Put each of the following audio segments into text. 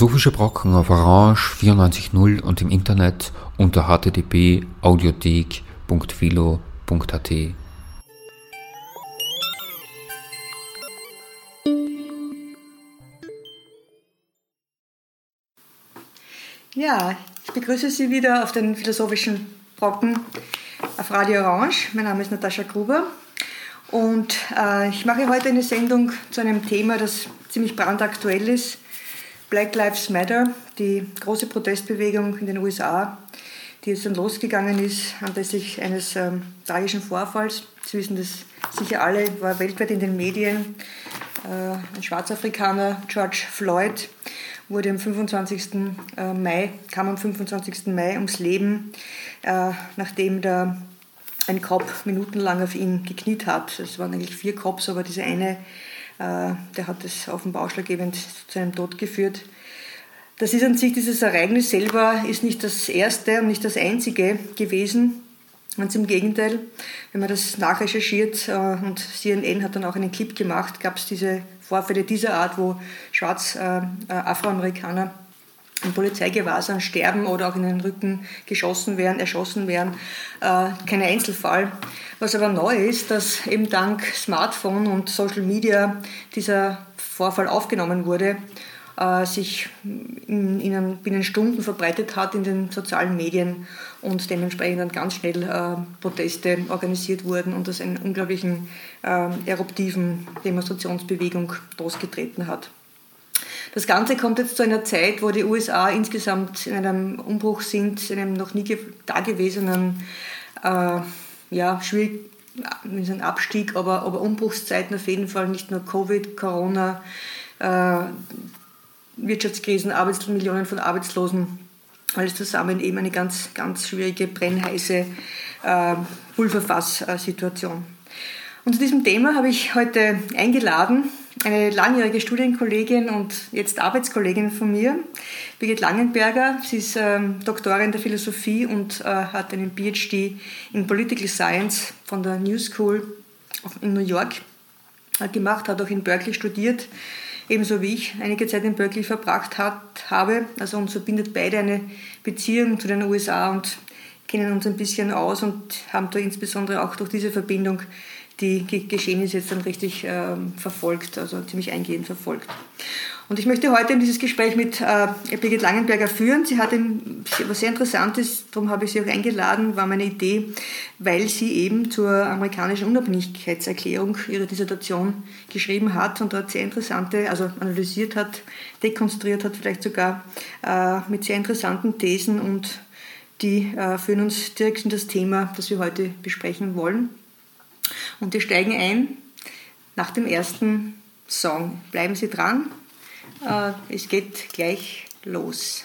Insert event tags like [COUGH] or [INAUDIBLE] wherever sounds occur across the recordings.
Philosophische Brocken auf Orange 94.0 und im Internet unter http://audiothek.philo.at. Ja, ich begrüße Sie wieder auf den Philosophischen Brocken auf Radio Orange. Mein Name ist Natascha Gruber und äh, ich mache heute eine Sendung zu einem Thema, das ziemlich brandaktuell ist. Black Lives Matter, die große Protestbewegung in den USA, die jetzt dann losgegangen ist anlässlich eines ähm, tragischen Vorfalls. Sie wissen das sicher alle, war weltweit in den Medien. Äh, ein Schwarzafrikaner, George Floyd, wurde am 25. Äh, Mai, kam am 25. Mai ums Leben, äh, nachdem der ein Cop minutenlang auf ihn gekniet hat. Es waren eigentlich vier Cops, aber dieser eine, der hat es offenbar ausschlaggebend zu seinem Tod geführt. Das ist an sich, dieses Ereignis selber ist nicht das erste und nicht das einzige gewesen. Ganz im Gegenteil, wenn man das nachrecherchiert äh, und CNN hat dann auch einen Clip gemacht, gab es diese Vorfälle dieser Art, wo schwarz im Polizeigewahrsam sterben oder auch in den Rücken geschossen werden, erschossen werden. Äh, kein Einzelfall. Was aber neu ist, dass eben dank Smartphone und Social Media dieser Vorfall aufgenommen wurde, äh, sich in, in binnen Stunden verbreitet hat in den sozialen Medien und dementsprechend dann ganz schnell äh, Proteste organisiert wurden und das einen unglaublichen äh, eruptiven Demonstrationsbewegung losgetreten hat. Das Ganze kommt jetzt zu einer Zeit, wo die USA insgesamt in einem Umbruch sind, in einem noch nie dagewesenen, äh, ja, schwierig, ein Abstieg, aber, aber Umbruchszeiten auf jeden Fall, nicht nur Covid, Corona, äh, Wirtschaftskrisen, Arbeits Millionen von Arbeitslosen, alles zusammen eben eine ganz, ganz schwierige, brennheiße äh, Pulverfass-Situation. Und zu diesem Thema habe ich heute eingeladen eine langjährige Studienkollegin und jetzt Arbeitskollegin von mir, Birgit Langenberger. Sie ist ähm, Doktorin der Philosophie und äh, hat einen PhD in Political Science von der New School in New York äh, gemacht, hat auch in Berkeley studiert, ebenso wie ich einige Zeit in Berkeley verbracht hat, habe. Also uns verbindet beide eine Beziehung zu den USA und kennen uns ein bisschen aus und haben da insbesondere auch durch diese Verbindung die Geschehnisse jetzt dann richtig äh, verfolgt, also ziemlich eingehend verfolgt. Und ich möchte heute dieses Gespräch mit äh, Birgit Langenberger führen. Sie hat ein, was sehr Interessantes, darum habe ich sie auch eingeladen, war meine Idee, weil sie eben zur amerikanischen Unabhängigkeitserklärung ihre Dissertation geschrieben hat und dort sehr interessante, also analysiert hat, dekonstruiert hat, vielleicht sogar äh, mit sehr interessanten Thesen und die äh, führen uns direkt in das Thema, das wir heute besprechen wollen. Und wir steigen ein nach dem ersten Song. Bleiben Sie dran, äh, es geht gleich los.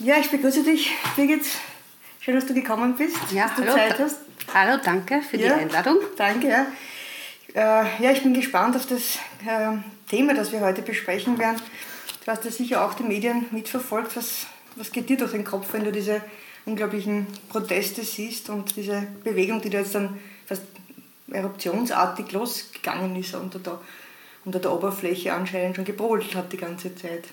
Ja, ich begrüße dich, Birgit. Schön, dass du gekommen bist, ja, dass du hallo, Zeit hast. Hallo, danke für ja, die Einladung. Danke, ja. Äh, ja, ich bin gespannt auf das äh, Thema, das wir heute besprechen werden. Du hast ja sicher auch die Medien mitverfolgt. Was, was geht dir durch den Kopf, wenn du diese unglaublichen Proteste siehst und diese Bewegung, die da jetzt dann fast eruptionsartig losgegangen ist unter der, unter der Oberfläche anscheinend schon gebrodelt hat die ganze Zeit?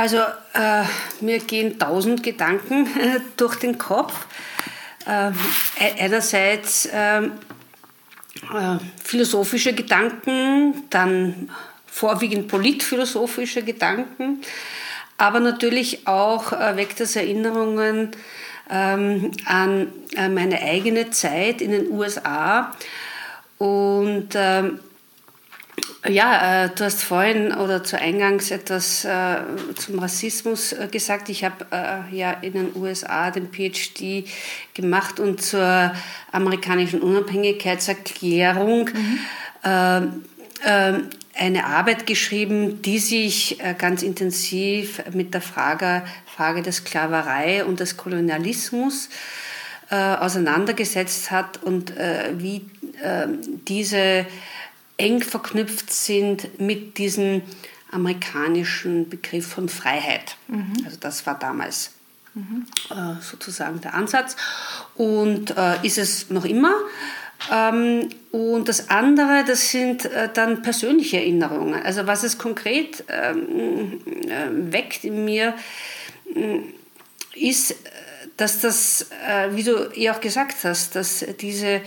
Also äh, mir gehen tausend Gedanken äh, [LAUGHS] durch den Kopf. Äh, einerseits ähm, äh, philosophische Gedanken, dann vorwiegend politphilosophische Gedanken, aber natürlich auch äh, weckt das Erinnerungen ähm, an äh, meine eigene Zeit in den USA und ähm, ja, äh, du hast vorhin oder zu Eingangs etwas äh, zum Rassismus äh, gesagt. Ich habe äh, ja in den USA den PhD gemacht und zur amerikanischen Unabhängigkeitserklärung mhm. Ähm, ähm, eine Arbeit geschrieben, die sich äh, ganz intensiv mit der Frage, Frage der Sklaverei und des Kolonialismus äh, auseinandergesetzt hat und wie diese eng verknüpft sind mit diesem amerikanischen Begriff von Freiheit. Mhm. Also das war damals mhm. äh, sozusagen der Ansatz und äh, ist es noch immer. Ähm, und das andere, das sind äh, dann persönliche Erinnerungen. Also was es konkret ähm, äh, weckt in mir, äh, ist, dass das, äh, wie du ja auch gesagt hast, dass diese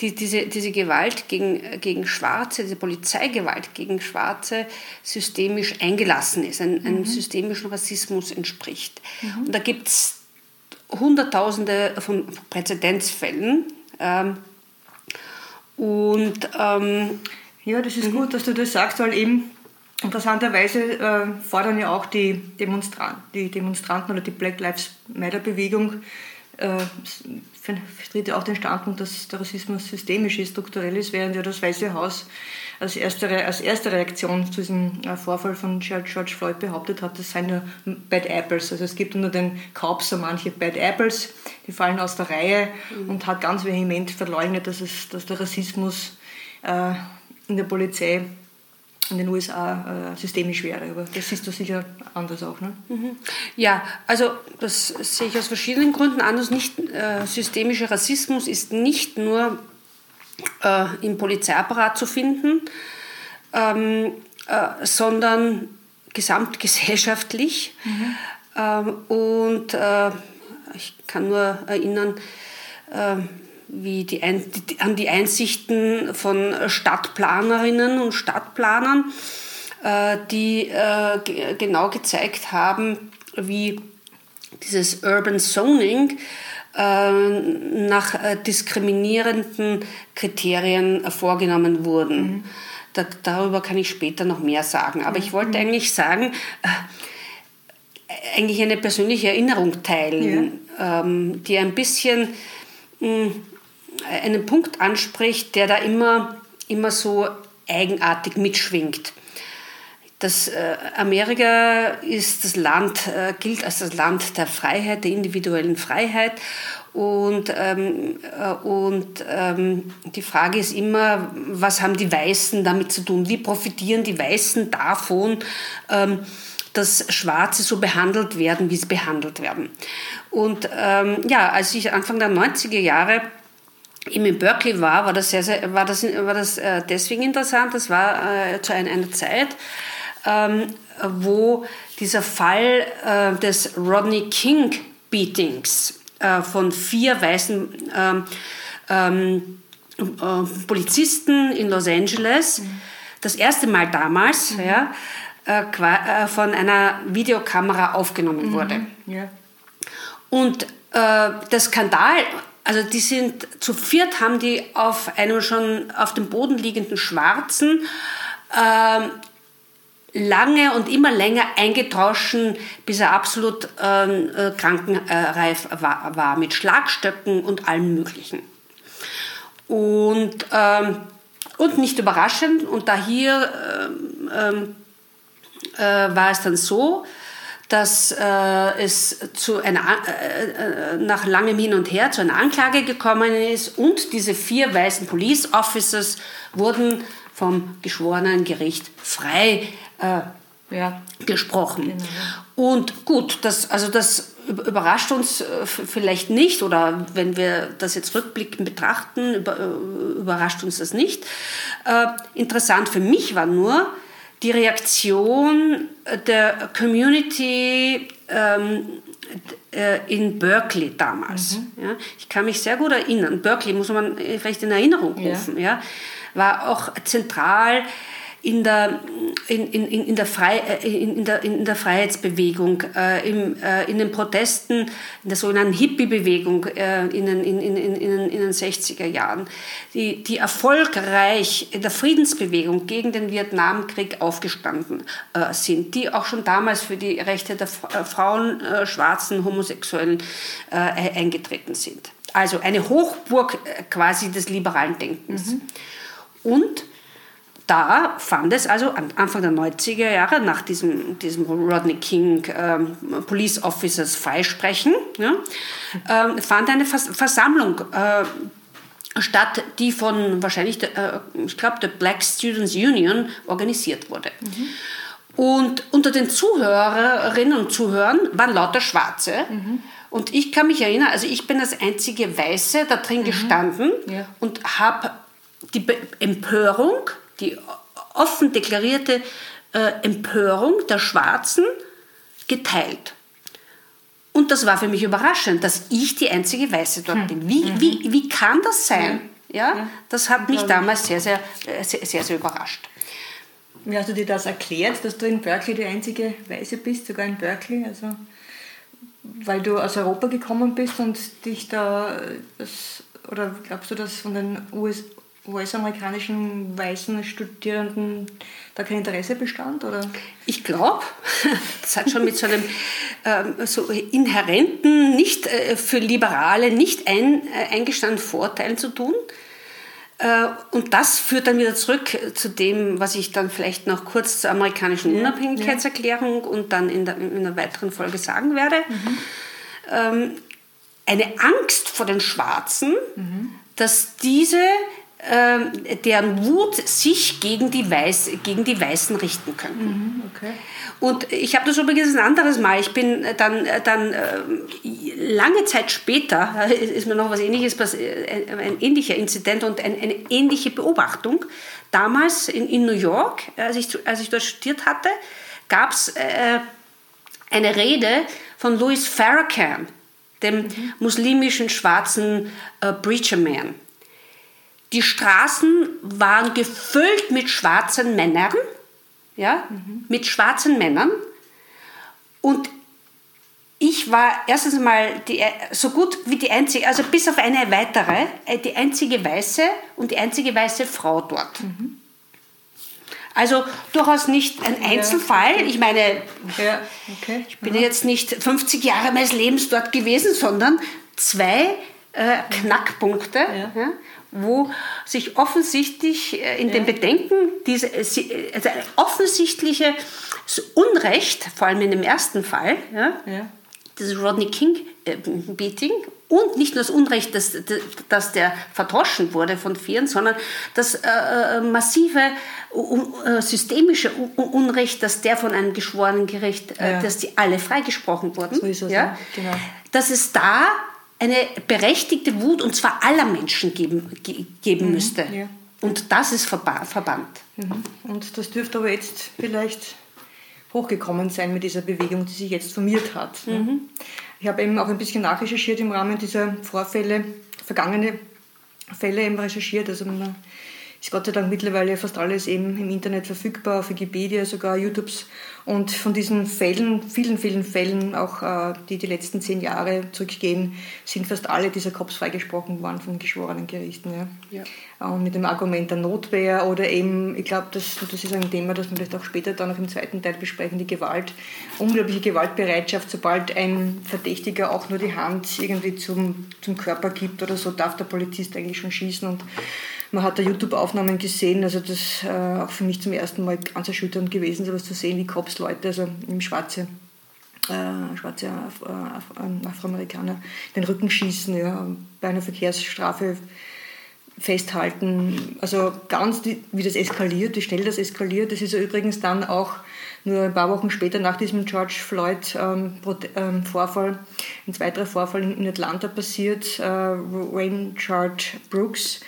die, diese, diese Gewalt gegen, gegen Schwarze, diese Polizeigewalt gegen Schwarze systemisch eingelassen ist, ein, mhm. einem systemischen Rassismus entspricht. Mhm. Und da gibt es Hunderttausende von Präzedenzfällen. Ähm, und ähm, ja, das ist mhm. gut, dass du das sagst, weil eben interessanterweise äh, fordern ja auch die, Demonstranten, die Demonstranten oder die Black Lives Matter Bewegung äh, vertritt ja auch den Standpunkt, dass der Rassismus systemisch ist, strukturell ist, während ja das Weiße Haus als erste, als erste Reaktion zu diesem äh, Vorfall von George Floyd behauptet hat, das seien nur Bad Apples. Also es gibt unter den Cops so manche Bad Apples, die fallen aus der Reihe mhm. und hat ganz vehement verleugnet, dass, es, dass der Rassismus äh, in der Polizei in den USA äh, systemisch wäre. Aber das siehst du sicher anders auch. Ne? Mhm. Ja, also das sehe ich aus verschiedenen Gründen anders. Nicht, äh, systemischer Rassismus ist nicht nur äh, im Polizeiapparat zu finden, ähm, äh, sondern gesamtgesellschaftlich. Mhm. Ähm, und äh, ich kann nur erinnern, ähm, wie die, an die Einsichten von Stadtplanerinnen und Stadtplanern, äh, die äh, genau gezeigt haben, wie dieses Urban Zoning äh, nach diskriminierenden Kriterien vorgenommen wurden. Mhm. Da, darüber kann ich später noch mehr sagen. Aber ich wollte mhm. eigentlich sagen, eigentlich eine persönliche Erinnerung teilen, ja. ähm, die ein bisschen hm, einen Punkt anspricht, der da immer, immer so eigenartig mitschwingt. Das äh, Amerika ist das Land, äh, gilt als das Land der Freiheit, der individuellen Freiheit. Und, ähm, äh, und ähm, die Frage ist immer, was haben die Weißen damit zu tun? Wie profitieren die Weißen davon, ähm, dass Schwarze so behandelt werden, wie sie behandelt werden? Und ähm, ja, als ich Anfang der 90er Jahre eben in Berkeley war, war das, sehr, sehr, war das, war das äh, deswegen interessant. Das war äh, zu einer, einer Zeit, ähm, wo dieser Fall äh, des Rodney King Beatings äh, von vier weißen ähm, ähm, äh, Polizisten in Los Angeles, mhm. das erste Mal damals, mhm. ja, äh, von einer Videokamera aufgenommen mhm. wurde. Ja. Und der Skandal also die sind zu viert, haben die auf einem schon auf dem Boden liegenden Schwarzen äh, lange und immer länger eingetroschen, bis er absolut ähm, äh, krankenreif war, war, mit Schlagstöcken und allem Möglichen. Und, ähm, und nicht überraschend, und da hier ähm, ähm äh, war es dann so, dass äh, es zu einer, äh, äh, nach langem Hin und Her zu einer Anklage gekommen ist und diese vier weißen Police Officers wurden vom geschworenen Gericht frei äh, ja. gesprochen. Genau. Und gut, das, also das überrascht uns äh, vielleicht nicht oder wenn wir das jetzt rückblickend betrachten, über, äh, überrascht uns das nicht. Interessant für mich war nur, die Reaktion der Community ähm, äh, in Berkeley damals. Mhm. Ja, ich kann mich sehr gut erinnern. Berkeley muss man vielleicht in Erinnerung rufen. Ja. ja war auch zentral in der, in, in, in, der, Frei, äh, in, der, in der Freiheitsbewegung, äh, im, äh, in den Protesten, in der sogenannten Hippie-Bewegung äh, in, den, in, in, in, in den 60er Jahren, die, die erfolgreich in der Friedensbewegung gegen den Vietnamkrieg aufgestanden äh, sind, die auch schon damals für die Rechte der äh, Frauen, Schwarzen, Homosexuellen eingetreten sind. Also eine Hochburg quasi des liberalen Denkens. Mhm. Und da fand es also Anfang der 90er Jahre nach diesem, diesem Rodney King ähm, Police Officers Freisprechen, ja, äh, fand eine Vers Versammlung äh, statt, die von wahrscheinlich, äh, ich glaube, der Black Students Union organisiert wurde. Mhm. Und unter den Zuhörerinnen und Zuhörern waren lauter Schwarze. Mhm. Und ich kann mich erinnern, also ich bin das einzige Weiße da drin mhm. gestanden ja. und habe die Empörung die offen deklarierte äh, Empörung der Schwarzen geteilt. Und das war für mich überraschend, dass ich die einzige Weiße dort hm. bin. Wie, mhm. wie, wie kann das sein? Ja, ja das hat mich damals sehr, sehr, äh, sehr, sehr, sehr überrascht. Wie hast du dir das erklärt, dass du in Berkeley die einzige Weiße bist, sogar in Berkeley? Also, weil du aus Europa gekommen bist und dich da, das, oder glaubst du, dass von den US, US-amerikanischen weißen Studierenden da kein Interesse bestand? Oder? Ich glaube, [LAUGHS] das hat schon mit so einem ähm, so inhärenten, nicht äh, für Liberale nicht ein, äh, eingestandenen Vorteil zu tun. Äh, und das führt dann wieder zurück zu dem, was ich dann vielleicht noch kurz zur amerikanischen ja, Unabhängigkeitserklärung ja. und dann in, der, in einer weiteren Folge sagen werde. Mhm. Ähm, eine Angst vor den Schwarzen, mhm. dass diese deren Wut sich gegen die, Weiß, gegen die Weißen richten könnten. Mhm, okay. Und ich habe das übrigens ein anderes Mal. Ich bin dann, dann äh, lange Zeit später, ist mir noch was Ähnliches, ein ähnlicher Inzident und eine, eine ähnliche Beobachtung. Damals in, in New York, als ich, als ich dort studiert hatte, gab es äh, eine Rede von Louis Farrakhan, dem mhm. muslimischen schwarzen äh, Preacher Man die Straßen waren gefüllt mit schwarzen Männern, ja, mhm. mit schwarzen Männern. Und ich war erstens einmal die, so gut wie die einzige, also bis auf eine weitere, äh, die einzige Weiße und die einzige weiße Frau dort. Mhm. Also durchaus nicht ein Einzelfall. Ich meine, ja, okay. ich bin jetzt nicht 50 Jahre meines Lebens dort gewesen, sondern zwei äh, Knackpunkte. Ja wo sich offensichtlich äh, in ja. den Bedenken diese äh, also offensichtliche Unrecht, vor allem in dem ersten Fall, ja, ja. das Rodney King Beating und nicht nur das Unrecht, dass, dass der verdroschen wurde von vielen, sondern das äh, massive systemische Unrecht, dass der von einem geschworenen Gericht, ja. dass die alle freigesprochen wurden. So ist es, ja? Genau. Dass es da eine berechtigte Wut, und zwar aller Menschen, geben, geben mhm, müsste. Ja. Und das ist verbannt. Mhm. Und das dürfte aber jetzt vielleicht hochgekommen sein mit dieser Bewegung, die sich jetzt formiert hat. Ne? Mhm. Ich habe eben auch ein bisschen nachrecherchiert im Rahmen dieser Vorfälle, vergangene Fälle eben recherchiert. Also man ist Gott sei Dank mittlerweile fast alles eben im Internet verfügbar, auf Wikipedia, sogar YouTubes. Und von diesen Fällen, vielen, vielen Fällen, auch äh, die die letzten zehn Jahre zurückgehen, sind fast alle dieser Cops freigesprochen worden von geschworenen Gerichten. Ja. ja. Und mit dem Argument der Notwehr oder eben, ich glaube, das, das ist ein Thema, das wir vielleicht auch später dann noch im zweiten Teil besprechen, die Gewalt, unglaubliche Gewaltbereitschaft, sobald ein Verdächtiger auch nur die Hand irgendwie zum, zum Körper gibt oder so, darf der Polizist eigentlich schon schießen und man hat da YouTube-Aufnahmen gesehen, also das äh, auch für mich zum ersten Mal ganz erschütternd gewesen, sowas zu sehen, wie Cops Leute, also im Schwarze, äh, schwarze Af Af ähm, Afroamerikaner, den Rücken schießen, ja, bei einer Verkehrsstrafe festhalten. Also ganz, wie das eskaliert, wie schnell das eskaliert. Das ist ja übrigens dann auch nur ein paar Wochen später nach diesem George Floyd-Vorfall ähm, ein weiterer Vorfall in, Atlanta passiert. Äh, Wayne George Brooks,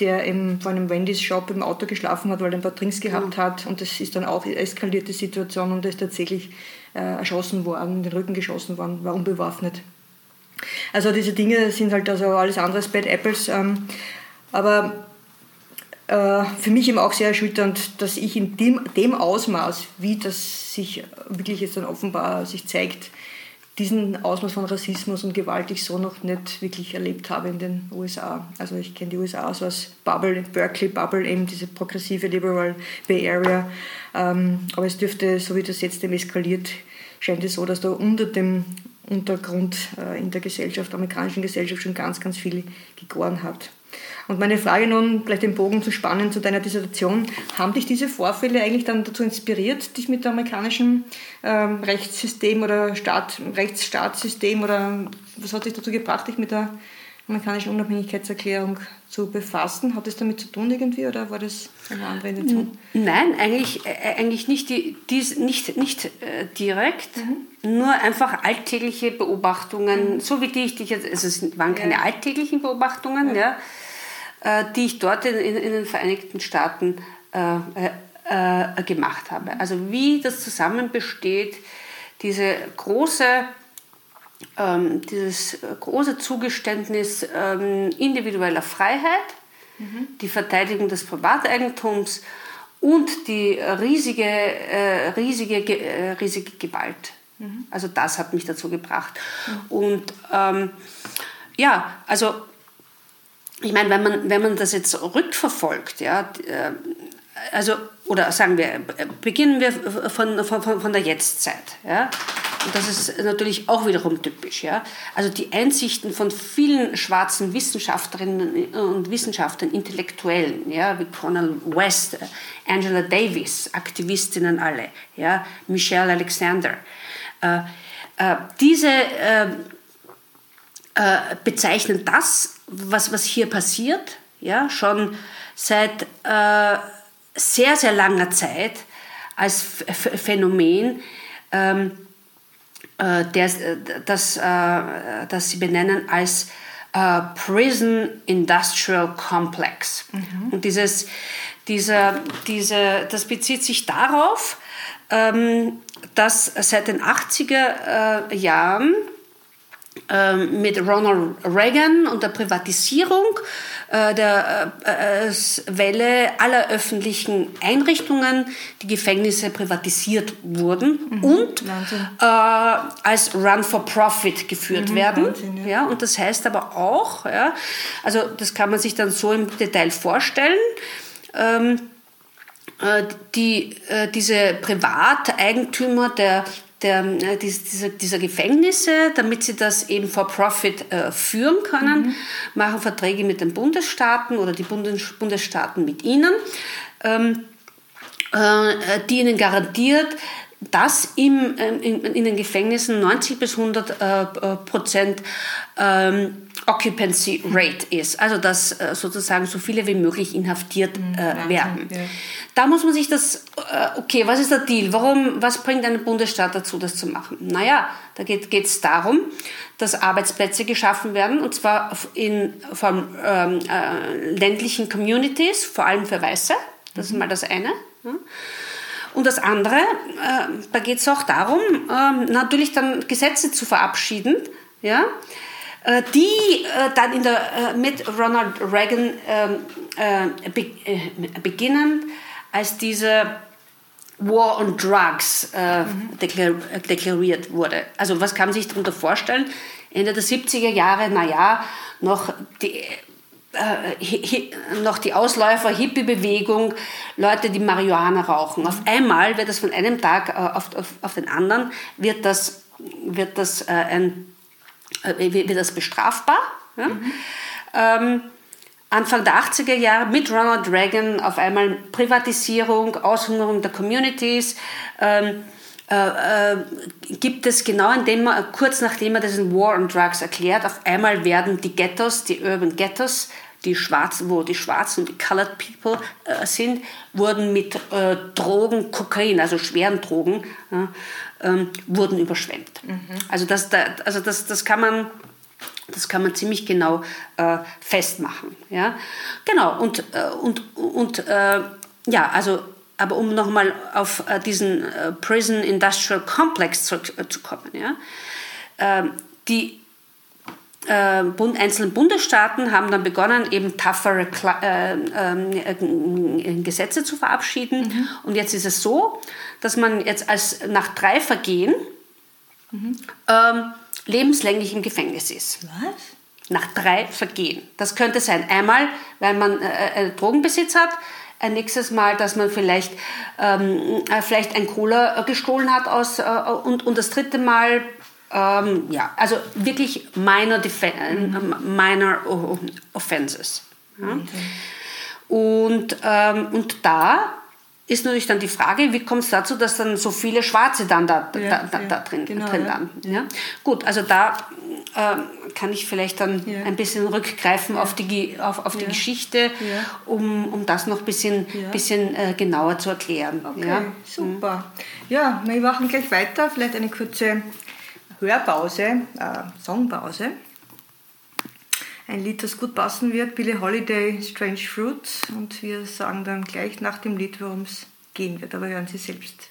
der im, vor einem Wendy's-Shop im Auto geschlafen hat, weil er ein paar Drinks gehabt mhm. hat. Und das ist dann auch eskalierte Situation und er ist tatsächlich äh, erschossen worden, in den Rücken geschossen worden, war unbewaffnet. Also diese Dinge sind halt also alles andere als Bad Apples. Ähm, aber äh, für mich eben auch sehr erschütternd, dass ich in dem, dem Ausmaß, wie das sich wirklich jetzt dann offenbar sich zeigt, diesen Ausmaß von Rassismus und Gewalt ich so noch nicht wirklich erlebt habe in den USA. Also ich kenne die USA so als Bubble, Berkeley Bubble, eben diese progressive Liberal Bay Area. Ähm, aber es dürfte, so wie das jetzt dem eskaliert, scheint es so, dass da unter dem Untergrund äh, in der Gesellschaft, der amerikanischen Gesellschaft schon ganz, ganz viel gegoren hat. Und meine Frage nun, vielleicht den Bogen zu spannen zu deiner Dissertation, haben dich diese Vorfälle eigentlich dann dazu inspiriert, dich mit dem amerikanischen ähm, Rechtssystem oder Staat, Rechtsstaatssystem oder was hat dich dazu gebracht, dich mit der amerikanischen Unabhängigkeitserklärung zu befassen? Hat das damit zu tun irgendwie oder war das eine andere Intention? Nein, eigentlich, äh, eigentlich nicht, die, dies, nicht, nicht äh, direkt, mhm. nur einfach alltägliche Beobachtungen, mhm. so wie die ich dich jetzt, also es waren keine ja. alltäglichen Beobachtungen, ja. ja die ich dort in, in, in den Vereinigten Staaten äh, äh, gemacht habe. Also wie das zusammen besteht, diese große, ähm, dieses große Zugeständnis ähm, individueller Freiheit, mhm. die Verteidigung des Privateigentums und die riesige, äh, riesige, äh, riesige Gewalt. Mhm. Also das hat mich dazu gebracht. Mhm. Und ähm, ja, also ich meine, wenn man, wenn man das jetzt rückverfolgt, ja, äh, also, oder sagen wir, beginnen wir von, von, von der Jetztzeit. Ja? Und das ist natürlich auch wiederum typisch. Ja? Also die Einsichten von vielen schwarzen Wissenschaftlerinnen und Wissenschaftlern, Intellektuellen, ja, wie Cornel West, Angela Davis, Aktivistinnen alle, ja, Michelle Alexander. Äh, äh, diese äh, äh bezeichnen das was, was hier passiert, ja, schon seit äh, sehr, sehr langer Zeit als Phänomen, ähm, äh, der, das, äh, das sie benennen als äh, Prison Industrial Complex. Mhm. Und dieses, dieser, diese, das bezieht sich darauf, ähm, dass seit den 80er äh, Jahren mit Ronald Reagan und der Privatisierung äh, der äh, Welle aller öffentlichen Einrichtungen die Gefängnisse privatisiert wurden mhm, und äh, als Run for Profit geführt mhm, werden. Wahnsinn, ja. ja. und das heißt aber auch, ja, also das kann man sich dann so im Detail vorstellen. Ähm, äh, die, diese Privateigentümer der der, äh, dieser, dieser, Gefängnisse, damit sie das eben for Profit äh, führen können, mhm. machen Verträge mit den Bundesstaaten oder die Bundes Bundesstaaten mit ihnen, ähm, äh, die ihnen garantiert, dass im, äh, in, in, den Gefängnissen 90 bis 100 äh, äh, Prozent ähm, Occupancy Rate ist, also dass äh, sozusagen so viele wie möglich inhaftiert mhm, äh, werden. Ja. Da muss man sich das, äh, okay, was ist der Deal? Warum, was bringt einen Bundesstaat dazu, das zu machen? Naja, da geht es darum, dass Arbeitsplätze geschaffen werden, und zwar in, von ähm, äh, ländlichen Communities, vor allem für Weiße. Das mhm. ist mal das eine. Ja. Und das andere, äh, da geht es auch darum, äh, natürlich dann Gesetze zu verabschieden, ja, die äh, dann in der, äh, mit Ronald Reagan ähm, be beginnen, als diese War on Drugs mhm. deklariert wurde. Also was kann man sich darunter vorstellen? Ende der 70er Jahre, naja, noch die äh, noch die Ausläufer, Hippie-Bewegung, Leute, die Marihuana rauchen. Auf einmal wird das von einem Tag auf, auf, auf den anderen, wird das, wird das äh, ein äh, wird das bestrafbar. Ja? Mhm. Ähm, Anfang der 80er Jahre mit Ronald Reagan auf einmal Privatisierung, Aushungerung der Communities. Ähm, äh, äh, gibt es genau indem man, kurz nachdem er diesen War on Drugs erklärt, auf einmal werden die Ghettos, die Urban Ghettos, die Schwarzen, wo die Schwarzen die Colored People äh, sind, wurden mit äh, Drogen, Kokain, also schweren Drogen, ähm, wurden überschwemmt. Mhm. Also, das, da, also das, das kann man das kann man ziemlich genau äh, festmachen. Ja? Genau, und, äh, und, und äh, ja, also, aber um nochmal auf äh, diesen äh, Prison Industrial Complex zurückzukommen. Ja? Ähm, die äh, einzelnen Bundesstaaten haben dann begonnen, eben toughere ähm, Gesetze zu verabschieden. Mhm. Und jetzt ist es so, dass man jetzt als nach drei Vergehen mhm. ähm, lebenslänglich im Gefängnis ist. Was? Nach drei Vergehen. Das könnte sein, einmal, weil man äh, äh, Drogenbesitz hat, ein nächstes Mal, dass man vielleicht, ähm, äh, vielleicht ein Cola gestohlen hat aus, äh, und, und das dritte Mal, ähm, ja, also wirklich minor, mhm. minor offenses. Ja? Mhm. Und, ähm, und da ist natürlich dann die Frage, wie kommt es dazu, dass dann so viele Schwarze dann da, ja, da, da, ja, da drin, genau, drin landen. Ja. Gut, also da äh, kann ich vielleicht dann ein bisschen rückgreifen auf die, auf, auf die Geschichte, um, um das noch ein bisschen, bisschen äh, genauer zu erklären. Okay, super. Ja, wir machen gleich weiter, vielleicht eine kurze Hörpause, äh, Songpause. Ein Lied, das gut passen wird, Billie Holiday, Strange Fruits. Und wir sagen dann gleich nach dem Lied, worum es gehen wird. Aber hören Sie selbst.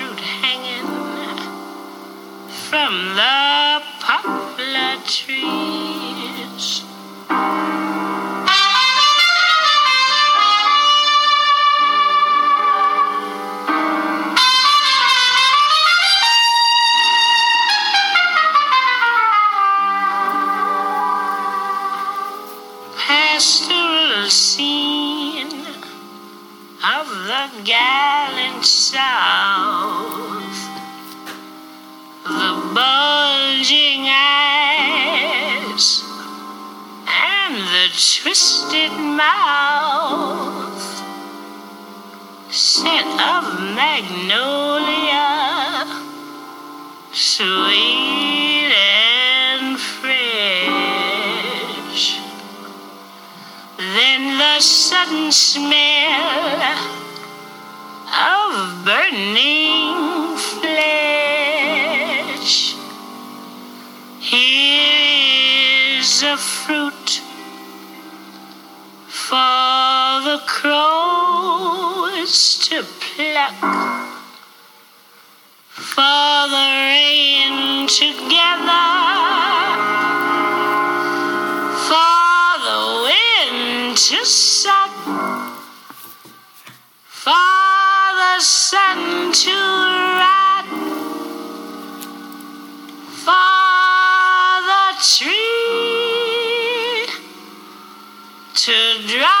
from the poplar trees. look for the rain together, for the wind to set, for the sun to rot, for the tree to drop.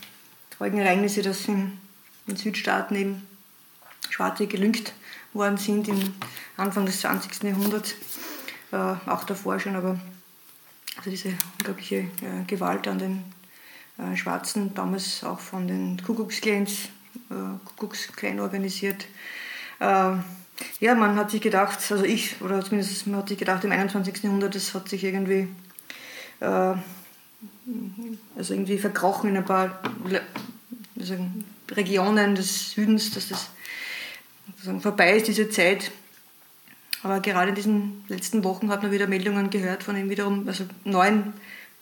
traurigen Ereignisse, dass in, in Südstaaten eben Schwarze gelüngt worden sind im Anfang des 20. Jahrhunderts, äh, auch davor schon, aber also diese unglaubliche äh, Gewalt an den äh, Schwarzen, damals auch von den Kuckucksklans, äh, Kuckucksklan organisiert. Äh, ja, man hat sich gedacht, also ich, oder zumindest man hat sich gedacht, im 21. Jahrhundert, das hat sich irgendwie, äh, also irgendwie verkrochen in ein paar Regionen des Südens, dass das vorbei ist, diese Zeit. Aber gerade in diesen letzten Wochen hat man wieder Meldungen gehört von eben wiederum also neuen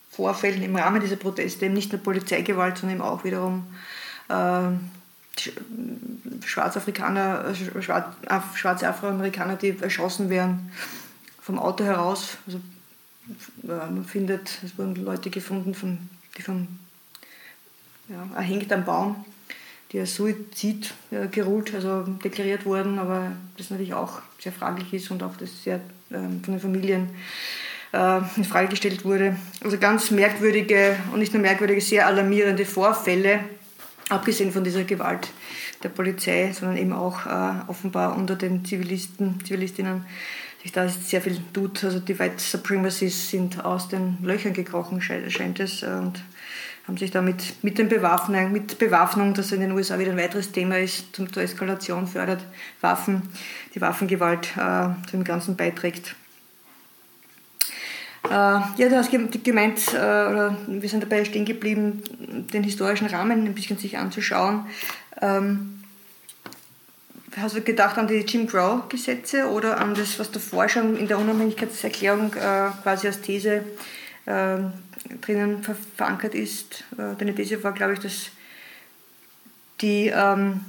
Vorfällen im Rahmen dieser Proteste, eben nicht nur Polizeigewalt, sondern eben auch wiederum äh, Schwarzafrikaner, äh, Schwarz, schwarze Afroamerikaner, die erschossen werden vom Auto heraus. Also, äh, man findet, es wurden Leute gefunden, von, die vom, ja, erhängt am Baum, als Suizid äh, geruht, also deklariert wurden, aber das natürlich auch sehr fraglich ist und auch das sehr ähm, von den Familien äh, in Frage gestellt wurde. Also ganz merkwürdige und nicht nur merkwürdige, sehr alarmierende Vorfälle, abgesehen von dieser Gewalt der Polizei, sondern eben auch äh, offenbar unter den Zivilisten, Zivilistinnen sich da sehr viel tut. Also die White Supremacies sind aus den Löchern gekrochen, scheint es, und haben sich damit mit, den Bewaffnung, mit Bewaffnung, das in den USA wieder ein weiteres Thema ist, zum, zur Eskalation fördert, Waffen, die Waffengewalt äh, dem Ganzen beiträgt. Äh, ja, du hast gemeint, äh, oder wir sind dabei stehen geblieben, den historischen Rahmen ein bisschen sich anzuschauen. Ähm, hast du gedacht an die Jim Crow-Gesetze oder an das, was davor schon in der Unabhängigkeitserklärung äh, quasi als These äh, drinnen ver verankert ist? Äh, deine These war, glaube ich, dass die, ähm,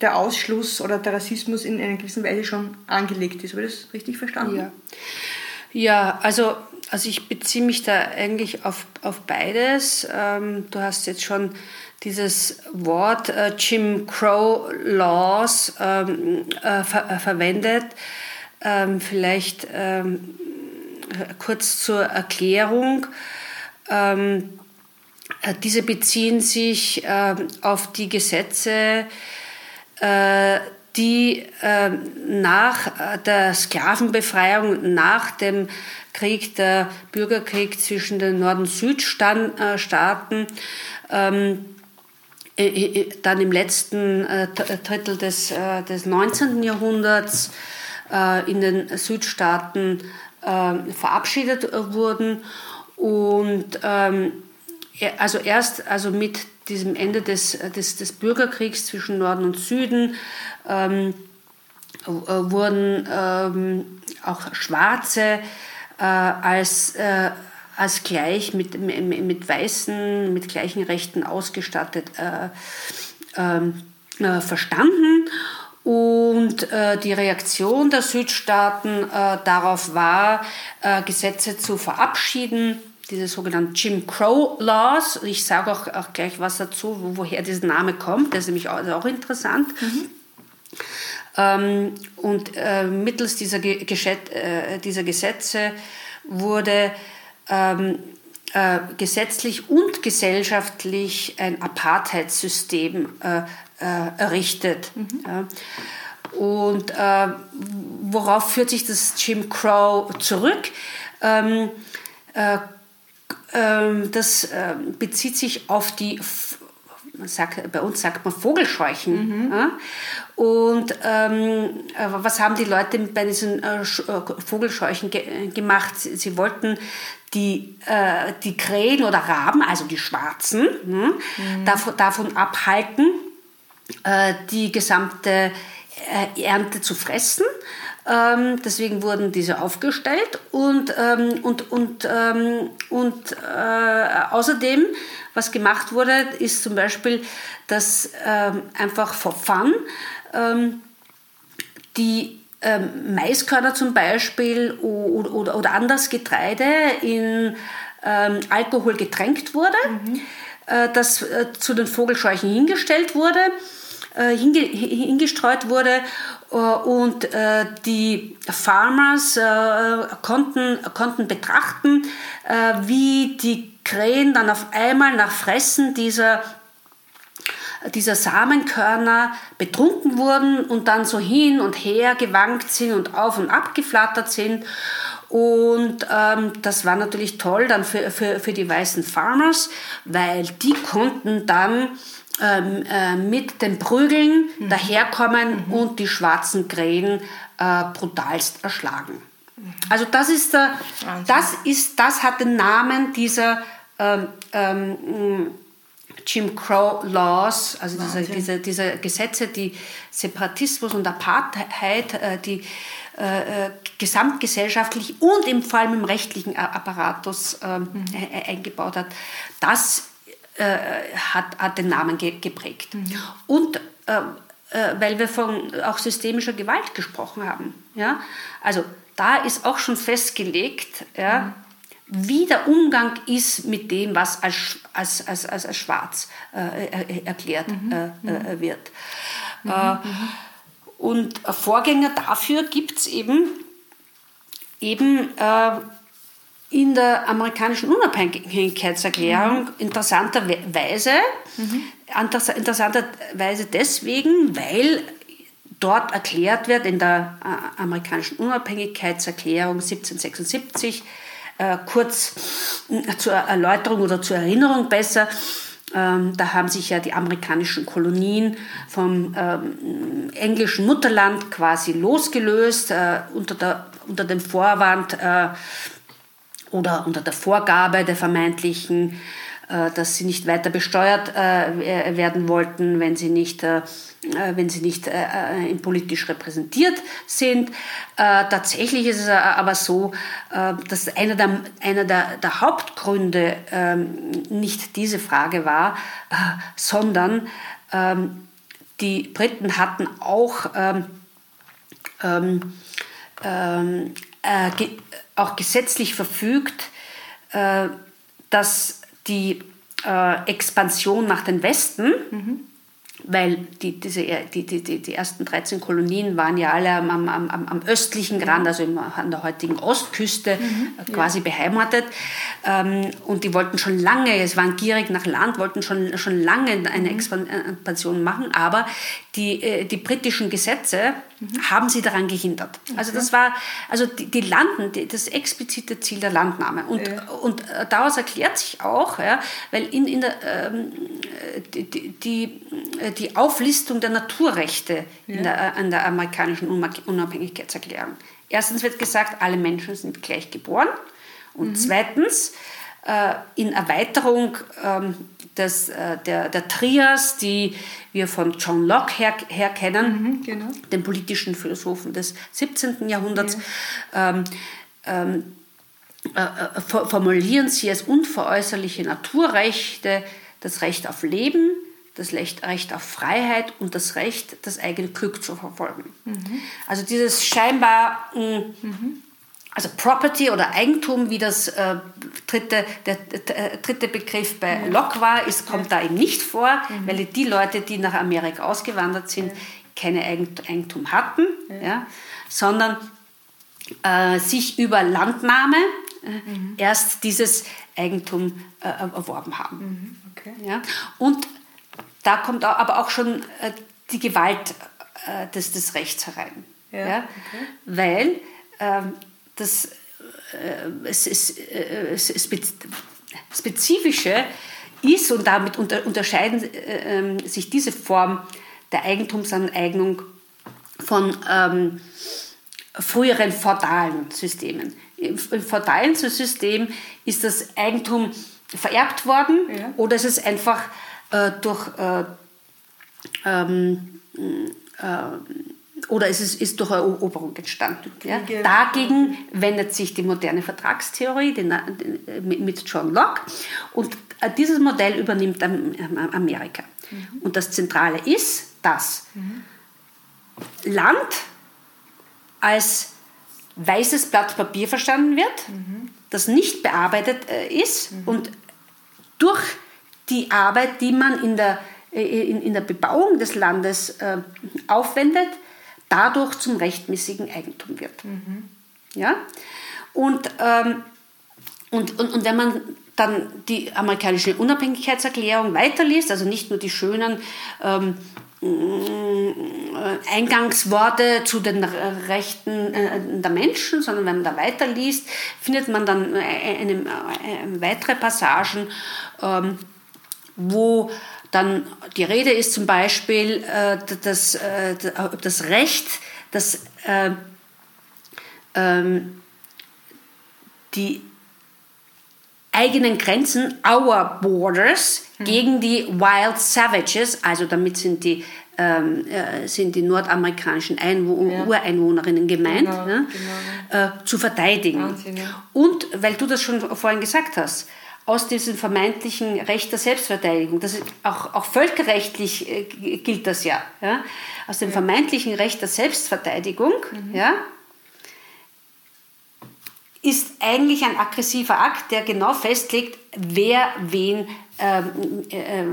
der Ausschluss oder der Rassismus in einer gewissen Weise schon angelegt ist. Habe ich das richtig verstanden? Ja, ja also also ich beziehe mich da eigentlich auf, auf beides. Ähm, du hast jetzt schon dieses Wort äh, Jim Crow Laws ähm, äh, ver äh, verwendet. Ähm, vielleicht ähm, kurz zur Erklärung. Ähm, äh, diese beziehen sich ähm, auf die Gesetze, äh, die nach der Sklavenbefreiung, nach dem Krieg, der Bürgerkrieg zwischen den Nord- und Südstaaten, ähm, dann im letzten äh, Drittel des, äh, des 19. Jahrhunderts äh, in den Südstaaten äh, verabschiedet wurden. Und ähm, also erst also mit diesem Ende des, des, des Bürgerkriegs zwischen Norden und Süden ähm, wurden ähm, auch Schwarze äh, als, äh, als gleich mit, mit, Weißen, mit gleichen Rechten ausgestattet äh, ähm, äh, verstanden. Und äh, die Reaktion der Südstaaten äh, darauf war, Gesetze zu verabschieden, diese sogenannten Jim Crow Laws. Ich sage auch, auch gleich was dazu, wo, woher dieser Name kommt. Das ist nämlich auch, auch interessant. Mhm. Ähm, und äh, mittels dieser, äh, dieser Gesetze wurde ähm, äh, gesetzlich und gesellschaftlich ein Apartheidssystem äh, äh, errichtet. Mhm. Ja. Und äh, worauf führt sich das Jim Crow zurück? Ähm das bezieht sich auf die sagt, bei uns sagt man Vogelscheuchen. Mhm. Und ähm, was haben die Leute bei diesen äh, äh Vogelscheuchen ge gemacht? Sie, wollten die, äh, die Krähen oder Raben, also die Schwarzen, hm, mhm. davon, davon, abhalten, äh, die gesamte äh, Ernte zu fressen. Ähm, deswegen wurden diese aufgestellt und, ähm, und, und, ähm, und äh, außerdem, was gemacht wurde, ist zum Beispiel, dass ähm, einfach for fun ähm, die ähm, Maiskörner zum Beispiel oder, oder, oder anderes Getreide in Alkohol getränkt wurde, mhm. äh, das äh, zu den Vogelscheuchen hingestellt wurde äh, hinge hingestreut wurde und äh, die Farmers äh, konnten, konnten betrachten, äh, wie die Krähen dann auf einmal nach Fressen dieser dieser Samenkörner betrunken wurden und dann so hin und her gewankt sind und auf und ab geflattert sind. Und ähm, das war natürlich toll dann für, für, für die weißen Farmers, weil die konnten dann ähm, äh, mit den Prügeln mhm. daherkommen mhm. und die schwarzen Krähen äh, brutalst erschlagen. Also das ist der, das ist, das hat den Namen dieser ähm, ähm, Jim Crow Laws, also diese, diese, diese, Gesetze, die Separatismus und Apartheid, äh, die äh, äh, gesamtgesellschaftlich und im, vor allem im rechtlichen Apparatus äh, mhm. eingebaut hat, das äh, hat, hat, den Namen ge geprägt. Mhm. Und äh, weil wir von auch systemischer Gewalt gesprochen haben. Ja? Also da ist auch schon festgelegt, ja, mhm wie der Umgang ist mit dem, was als, als, als, als, als schwarz äh, erklärt mhm. äh, äh, wird. Mhm. Äh, und Vorgänger dafür gibt es eben, eben äh, in der amerikanischen Unabhängigkeitserklärung mhm. interessanterweise, mhm. interessanterweise deswegen, weil dort erklärt wird in der äh, amerikanischen Unabhängigkeitserklärung 1776, äh, kurz äh, zur Erläuterung oder zur Erinnerung besser. Ähm, da haben sich ja die amerikanischen Kolonien vom ähm, englischen Mutterland quasi losgelöst äh, unter, der, unter dem Vorwand äh, oder unter der Vorgabe der vermeintlichen äh, dass sie nicht weiter besteuert äh, werden wollten, wenn sie nicht, äh, wenn sie nicht politisch repräsentiert sind. Tatsächlich ist es aber so, dass einer der, einer der, der Hauptgründe ähm, nicht diese Frage war, sondern ähm, die Briten hatten auch ähm, auch gesetzlich verfügt, dass die äh, Expansion nach den Westen, mhm. weil die, diese, die, die, die, ersten 13 Kolonien waren ja alle am, am, am, am östlichen Rand, also im, an der heutigen Ostküste mhm. Äh, quasi ja. beheimatet. Ähm, und die wollten schon lange, es waren gierig nach Land, wollten schon, schon lange eine mhm. Expansion machen, aber die, äh, die britischen Gesetze mhm. haben sie daran gehindert. Okay. Also das war also die, die Landen, die, das explizite Ziel der Landnahme. Und, ja. und äh, daraus erklärt sich auch, ja, weil in, in der, ähm, die, die, die Auflistung der Naturrechte ja. in der, an der amerikanischen Unabhängigkeitserklärung. Erstens wird gesagt, alle Menschen sind gleich geboren. Und mhm. zweitens, äh, in Erweiterung ähm, des, äh, der, der Trias, die wir von John Locke her, her kennen, mhm, genau. dem politischen Philosophen des 17. Jahrhunderts, ja. ähm, ähm, äh, äh formulieren sie als unveräußerliche Naturrechte das Recht auf Leben, das Recht auf Freiheit und das Recht, das eigene Glück zu verfolgen. Mhm. Also dieses scheinbar mh, mhm also Property oder Eigentum, wie das äh, dritte, der, der, äh, dritte Begriff bei mhm. Locke war, ist, kommt ja. da eben nicht vor, mhm. weil die Leute, die nach Amerika ausgewandert sind, ja. keine Eigentum hatten, ja. sondern äh, sich über Landnahme äh, mhm. erst dieses Eigentum äh, erworben haben. Mhm. Okay. Ja? Und da kommt aber auch schon die Gewalt des, des Rechts herein. Ja, Okay. Weil ähm, das äh, es, äh, es, Spezifische ist und damit unter, unterscheiden äh, ähm, sich diese Form der Eigentumsaneignung von ähm, früheren feudalen Systemen. Im, Im feudalen System ist das Eigentum vererbt worden ja. oder ist es einfach äh, durch äh, ähm, äh, oder es ist, ist durch Eroberung entstanden. Ja? Dagegen wendet sich die moderne Vertragstheorie den, den, mit John Locke und äh, dieses Modell übernimmt Amerika. Mhm. Und das Zentrale ist, dass mhm. Land als weißes Blatt Papier verstanden wird, mhm. das nicht bearbeitet äh, ist mhm. und durch die Arbeit, die man in der in, in der Bebauung des Landes äh, aufwendet, dadurch zum rechtmäßigen Eigentum wird. Mhm. Ja? Und, ähm, und, und, und wenn man dann die amerikanische Unabhängigkeitserklärung weiterliest, also nicht nur die schönen ähm, äh, Eingangsworte zu den Rechten äh, der Menschen, sondern wenn man da weiterliest, findet man dann eine, eine weitere Passagen, ähm, wo dann die Rede ist zum Beispiel, äh, dass das Recht, dass ähm, die eigenen Grenzen, our borders, mhm. gegen die Wild Savages, also damit sind die, ähm, äh, sind die nordamerikanischen Einwo ja. Ureinwohnerinnen gemeint, genau, ne? genau. Äh, zu verteidigen. Wahnsinn, ja. Und weil du das schon vorhin gesagt hast, aus diesem vermeintlichen Recht der Selbstverteidigung, das auch, auch völkerrechtlich äh, gilt das ja, ja, aus dem vermeintlichen Recht der Selbstverteidigung, mhm. ja, ist eigentlich ein aggressiver Akt, der genau festlegt, wer wen ähm, äh, äh,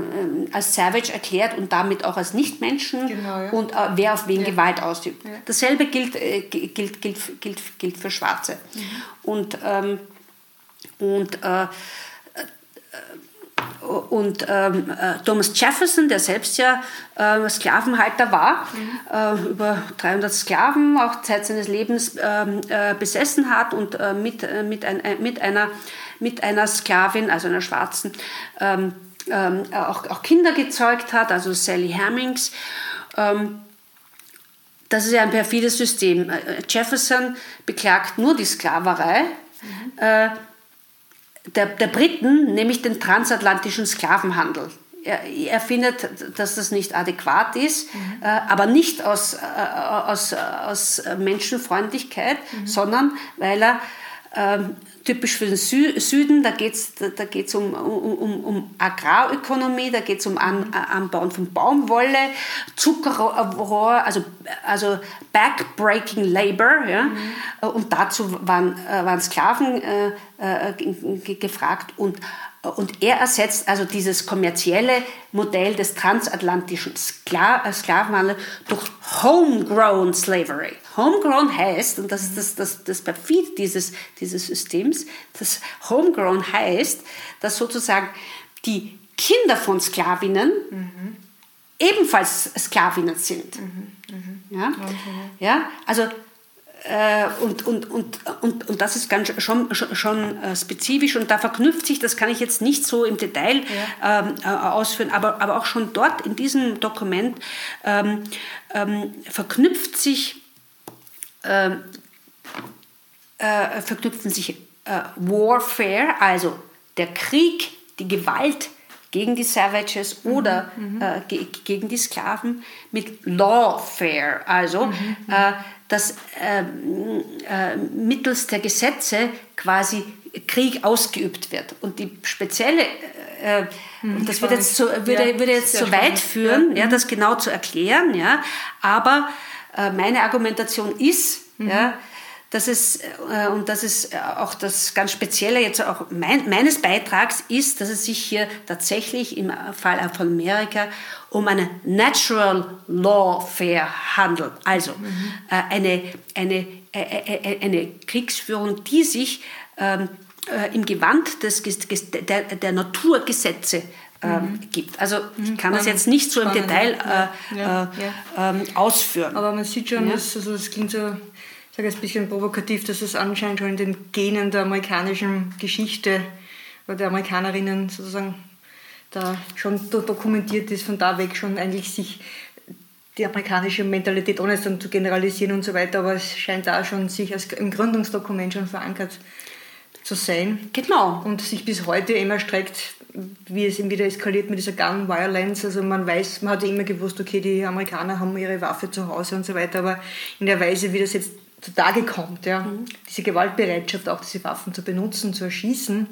als Savage erklärt und damit auch als Nichtmenschen genau, ja. und äh, wer auf wen ja. Gewalt ausübt. Ja. Dasselbe gilt, äh, gilt, gilt, gilt, gilt für Schwarze. Mhm. Und, ähm, und äh, und ähm, äh, Thomas Jefferson, der selbst ja äh, Sklavenhalter war, mhm. äh, über 300 Sklaven auch Zeit seines Lebens ähm, äh, besessen hat und äh, mit, äh, mit, ein, mit, einer, mit einer Sklavin, also einer Schwarzen, ähm, ähm, auch, auch Kinder gezeugt hat, also Sally Hemings. Ähm, das ist ja ein perfides System. Jefferson beklagt nur die Sklaverei. Mhm der, der Briten, nämlich den transatlantischen Sklavenhandel. Er, er, findet, dass das nicht adäquat ist, mhm. äh, aber nicht aus, äh, aus, aus Menschenfreundlichkeit, mhm. sondern weil er ähm, typisch für den Sü Süden, da geht es da geht's um, um, um Agrarökonomie, da geht es um An mhm. Anbauen von Baumwolle, Zuckerrohr, also, also Backbreaking Labor. Ja? Mhm. Und dazu waren, äh, waren Sklaven äh, äh, gefragt und und er ersetzt also dieses kommerzielle Modell des transatlantischen Skla äh, Sklavenhandels durch Homegrown Slavery. Homegrown heißt, und das ist das, das, das Perfid dieses, dieses Systems, das Homegrown heißt, dass sozusagen die Kinder von Sklavinnen mhm. ebenfalls Sklavinnen sind. Mhm. Mhm. Ja? ja, also äh, und, und, und, und, und das ist ganz schon, schon, schon äh, spezifisch und da verknüpft sich, das kann ich jetzt nicht so im Detail ja. ähm, äh, ausführen, aber, aber auch schon dort in diesem Dokument ähm, ähm, verknüpft sich, ähm, äh, verknüpfen sich äh, Warfare, also der Krieg, die Gewalt gegen die Savages mhm, oder mhm. äh, ge gegen die Sklaven mit Lawfare, also mhm. äh, dass äh, äh, mittels der Gesetze quasi Krieg ausgeübt wird. Und die spezielle, äh, mhm, und das würde jetzt, so, würde, ja, würde jetzt so weit führen, ja. ja. Mhm. das genau zu erklären, ja, aber äh, meine Argumentation ist, mhm. ja, dass es, äh, und das ist auch das ganz Spezielle jetzt auch mein, meines Beitrags ist, dass es sich hier tatsächlich im Fall von Amerika um eine Natural Lawfare handelt. Also mhm. äh, eine, eine, äh, äh, eine Kriegsführung, die sich ähm, äh, im Gewand des, der, der Naturgesetze ähm, mhm. gibt. Also ich mhm. kann das jetzt nicht so im Detail äh, ja, ja. Ähm, ausführen. Aber man sieht schon, dass, also das klingt so ich sage jetzt ein bisschen provokativ, dass es anscheinend schon in den Genen der amerikanischen Geschichte oder der Amerikanerinnen sozusagen da schon dokumentiert ist, von da weg schon eigentlich sich die amerikanische Mentalität, ohne es dann zu generalisieren und so weiter, aber es scheint da schon sich als im Gründungsdokument schon verankert zu sein. Genau. Und sich bis heute immer streckt, wie es eben wieder eskaliert mit dieser Gun Violence. Also man weiß, man hat ja immer gewusst, okay, die Amerikaner haben ihre Waffe zu Hause und so weiter, aber in der Weise, wie das jetzt zutage kommt. Ja. Mhm. Diese Gewaltbereitschaft, auch diese Waffen zu benutzen, zu erschießen,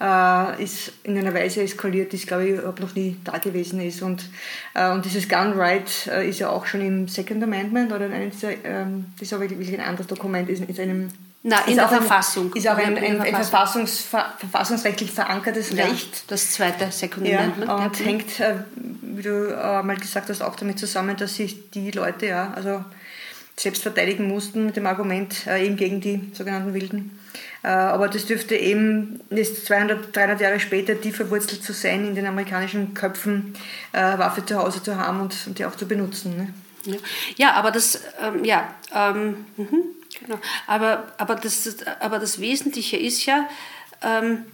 äh, ist in einer Weise eskaliert, die es, glaube ich, überhaupt noch nie da gewesen ist. Und, äh, und dieses Gun Right äh, ist ja auch schon im Second Amendment oder in einem dieser, ähm, das ist aber wirklich ein anderes Dokument, ist, ist einem na, in der Verfassung. Ist auch ein, ein, ein Verfassungs, verfassungsrechtlich verankertes ja, Recht. Das zweite Second ja, Amendment. Und hängt, äh, wie du äh, mal gesagt hast, auch damit zusammen, dass sich die Leute ja also selbst verteidigen mussten mit dem Argument äh, eben gegen die sogenannten Wilden. Äh, aber das dürfte eben jetzt 200, 300 Jahre später tief verwurzelt zu sein, in den amerikanischen Köpfen Waffe zu Hause zu haben und, und die auch zu benutzen. Ne? Ja. ja, aber das, ähm, ja, ähm, mh, genau. aber, aber, das, aber das Wesentliche ist ja, ähm,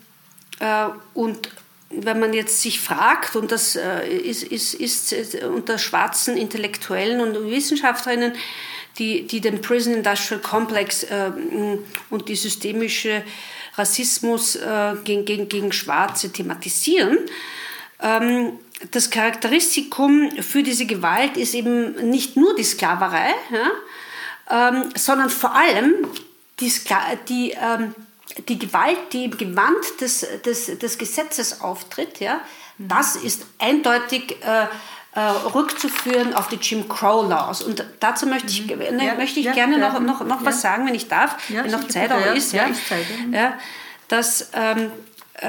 äh, und wenn man jetzt sich fragt, und das äh, ist, ist, ist unter schwarzen Intellektuellen und Wissenschaftlerinnen, die, die den Prison Industrial Complex äh, und die systemische Rassismus äh, gegen, gegen, gegen Schwarze thematisieren, ähm, das Charakteristikum für diese Gewalt ist eben nicht nur die Sklaverei, ja, ähm, sondern vor allem die, die, ähm, die Gewalt, die im Gewand des, des, des Gesetzes auftritt. Ja, das ist eindeutig äh, äh, rückzuführen auf die Jim Crow Laws. Und dazu möchte ich, mhm. ne, ja, möchte ich ja, gerne ja, noch, noch, noch was sagen, wenn ich darf, wenn noch Zeit auch ist. Ja, ja, dass ähm, äh,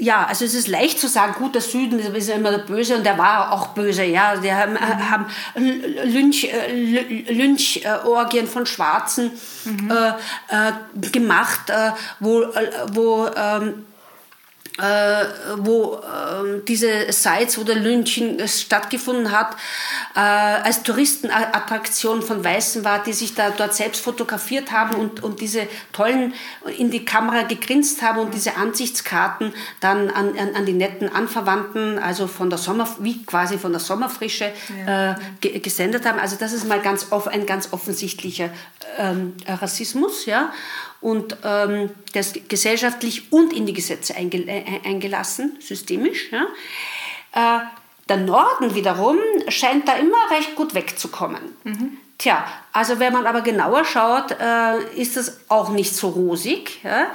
ja, also es ist leicht zu sagen, gut, der Süden ist immer der Böse und der war auch böse, ja. Die haben, mhm. haben Lynch, äh, Lynchorgien von Schwarzen mhm. äh, äh, gemacht, äh, wo, äh, wo ähm, äh, wo äh, diese Sites, wo der Lynching stattgefunden hat, äh, als Touristenattraktion von Weißen war, die sich da dort selbst fotografiert haben und, und diese tollen in die Kamera gegrinst haben und diese Ansichtskarten dann an, an, an die netten Anverwandten, also von der Sommer, wie quasi von der Sommerfrische ja. äh, gesendet haben. Also das ist mal ganz off, ein ganz offensichtlicher ähm, Rassismus, ja und ähm, das gesellschaftlich und in die Gesetze äh, eingelassen, systemisch. Ja. Äh, der Norden wiederum scheint da immer recht gut wegzukommen. Mhm. Tja, also wenn man aber genauer schaut, äh, ist das auch nicht so rosig. Ja.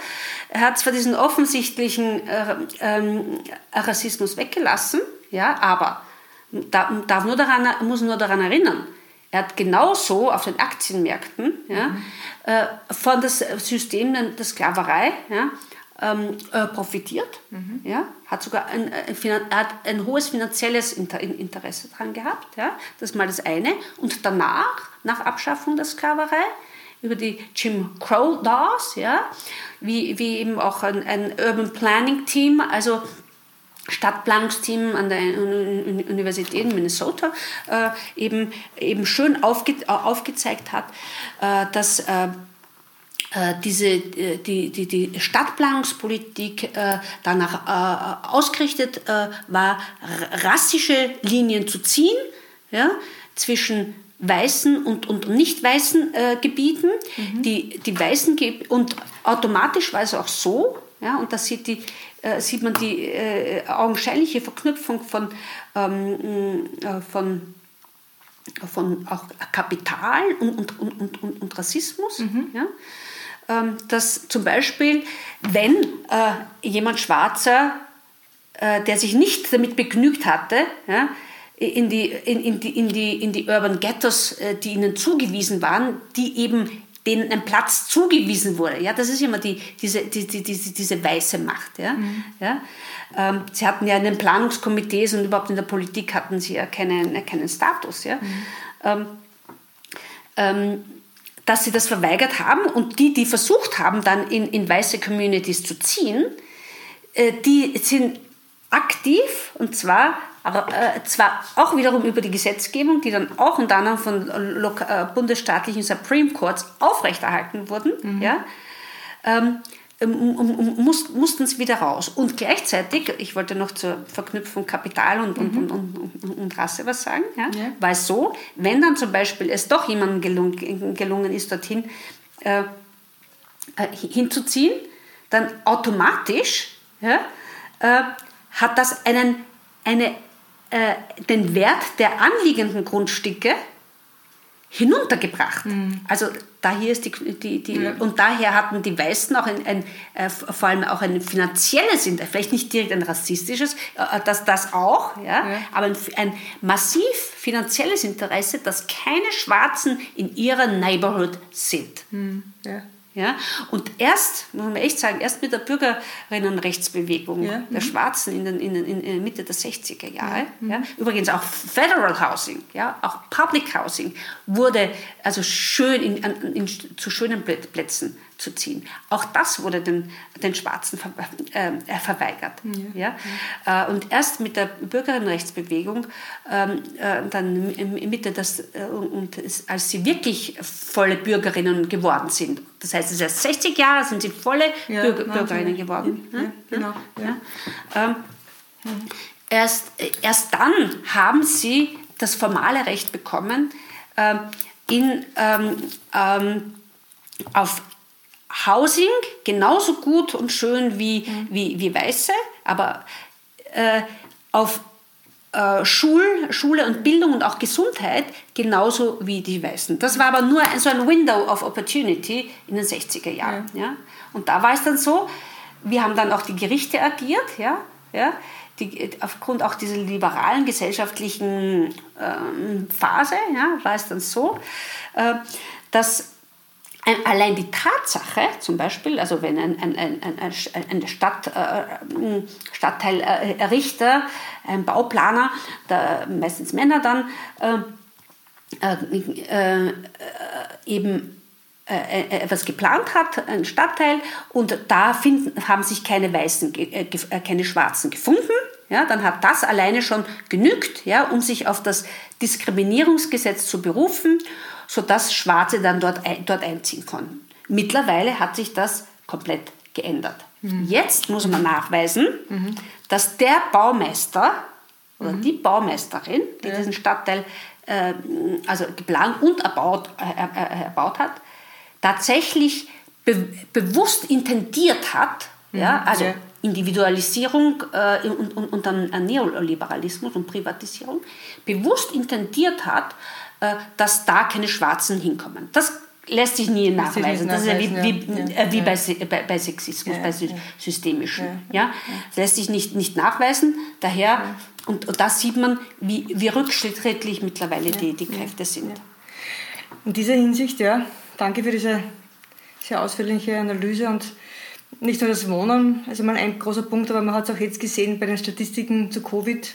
Er hat zwar diesen offensichtlichen äh, ähm, Rassismus weggelassen, ja, aber da, darf nur daran, muss nur daran erinnern, er hat genauso auf den Aktienmärkten ja, mhm. äh, von das System der Sklaverei ja, ähm, äh, profitiert. Mhm. Ja, hat sogar ein, ein, äh, hat ein hohes finanzielles Inter Interesse daran gehabt. Ja, das ist mal das eine. Und danach, nach Abschaffung der Sklaverei, über die Jim Crow Laws, ja, wie, wie eben auch ein, ein Urban Planning Team, also Stadtplanungsteam an der Universität in Minnesota äh, eben, eben schön aufge, aufgezeigt hat, äh, dass äh, äh diese, äh, die, die, die Stadtplanungspolitik äh, danach ausgerichtet war, rassische Linien zu ziehen ja, zwischen weißen und, und nicht weißen Gebieten. Mhm. Die, die weißen Ge und automatisch war es auch so, ja, und das sieht, die, äh, sieht man die äh, augenscheinliche Verknüpfung von, ähm, äh, von, von auch Kapital und, und, und, und, und Rassismus. Mhm. Ja? Ähm, dass zum Beispiel, wenn äh, jemand Schwarzer, äh, der sich nicht damit begnügt hatte, ja, in die, in, in, die, in, die, in die Urban Ghettos, äh, die ihnen zugewiesen waren, die eben denen ein Platz zugewiesen wurde. Ja, das ist immer die, diese, die, die, diese, diese weiße Macht. Ja? Mhm. Ja? Ähm, sie hatten ja in den Planungskomitees und überhaupt in der Politik hatten sie ja keinen, keinen Status. Ja? Mhm. Ähm, ähm, dass sie das verweigert haben und die, die versucht haben, dann in, in weiße Communities zu ziehen, äh, die sind aktiv und zwar zwar auch wiederum über die Gesetzgebung, die dann auch unter anderem von äh, bundesstaatlichen Supreme Courts aufrechterhalten wurden, mhm. ja, ähm, muss, mussten es wieder raus. Und gleichzeitig, ich wollte noch zur Verknüpfung Kapital und, mhm. und, und, und, Rasse was sagen, ja, ja. weil so, wenn dann zum Beispiel es doch jemandem gelungen, gelungen ist, dorthin äh, äh, hinzuziehen, dann automatisch ja, äh, hat das einen, eine äh, den Wert der anliegenden Grundstücke hinuntergebracht. Mhm. Also daher ist die, die, die ja. und daher hatten die Weißen auch ein, ein äh, vor allem auch ein finanzielles Interesse, vielleicht nicht direkt ein rassistisches, äh, das, das auch, ja, ja. aber ein, ein, massiv finanzielles Interesse, dass keine Schwarzen in ihrer Neighborhood sind. Mhm. Ja. Ja? Und erst, muss man echt sagen, erst mit der Bürgerinnenrechtsbewegung ja. der mhm. Schwarzen in, den, in, in, in Mitte der 60er Jahre, ja. Mhm. Ja, übrigens auch Federal Housing, ja, auch Public Housing, wurde also schön in, in, zu schönen Plätzen zu ziehen. Auch das wurde den, den Schwarzen ver, äh, äh verweigert. Ja. ja? Äh, und erst mit der Bürgerinnenrechtsbewegung, ähm, äh, dann Mitte das, äh, und als sie wirklich volle Bürgerinnen geworden sind, das heißt, seit 60 Jahren sind sie volle ja, Bürger, Bürgerinnen geworden. Ja, genau. Ähm, erst, erst dann haben sie das formale Recht bekommen, ähm, in, ähm, ähm, auf Housing genauso gut und schön wie, mhm. wie, wie Weiße, aber äh, auf äh, Schul, Schule und Bildung und auch Gesundheit genauso wie die Weißen. Das war aber nur so ein Window of Opportunity in den 60er Jahren. Ja. ja. Und da war es dann so, wir haben dann auch die Gerichte agiert, ja, ja, die, aufgrund auch dieser liberalen gesellschaftlichen ähm, Phase ja, war es dann so, äh, dass Allein die Tatsache, zum Beispiel, also wenn ein, ein, ein, ein, Stadt, äh, Stadtteilerrichter, ein Bauplaner, der, meistens Männer dann, äh, äh, äh eben äh, äh, etwas geplant hat, ein Stadtteil, und da finden, haben sich keine Weißen, keine Schwarzen gefunden, ja, dann hat das alleine schon genügt, ja, um sich auf das Diskriminierungsgesetz zu berufen sodass Schwarze dann dort, dort einziehen konnten. Mittlerweile hat sich das komplett geändert. Mhm. Jetzt muss man nachweisen, mhm. dass der Baumeister oder mhm. die Baumeisterin, die ja. diesen Stadtteil äh, also geplant und erbaut, äh, erbaut hat, tatsächlich be bewusst intendiert hat, ja, mhm. also ja. Individualisierung äh, und, und, und dann Neoliberalismus und Privatisierung, bewusst intendiert hat, äh, dass da keine Schwarzen hinkommen. Das lässt sich nie nachweisen. Das ist ja wie, wie, ja. Äh, wie bei, bei, bei, Sexismus, bei systemischen. Ja. Das lässt sich nicht, nicht nachweisen. Daher, und, und da sieht man, wie, wie rückschrittlich mittlerweile die, die Kräfte sind. In dieser Hinsicht, ja, danke für diese sehr ausführliche Analyse und nicht nur das Wohnen, also mal ein großer Punkt, aber man hat es auch jetzt gesehen bei den Statistiken zu Covid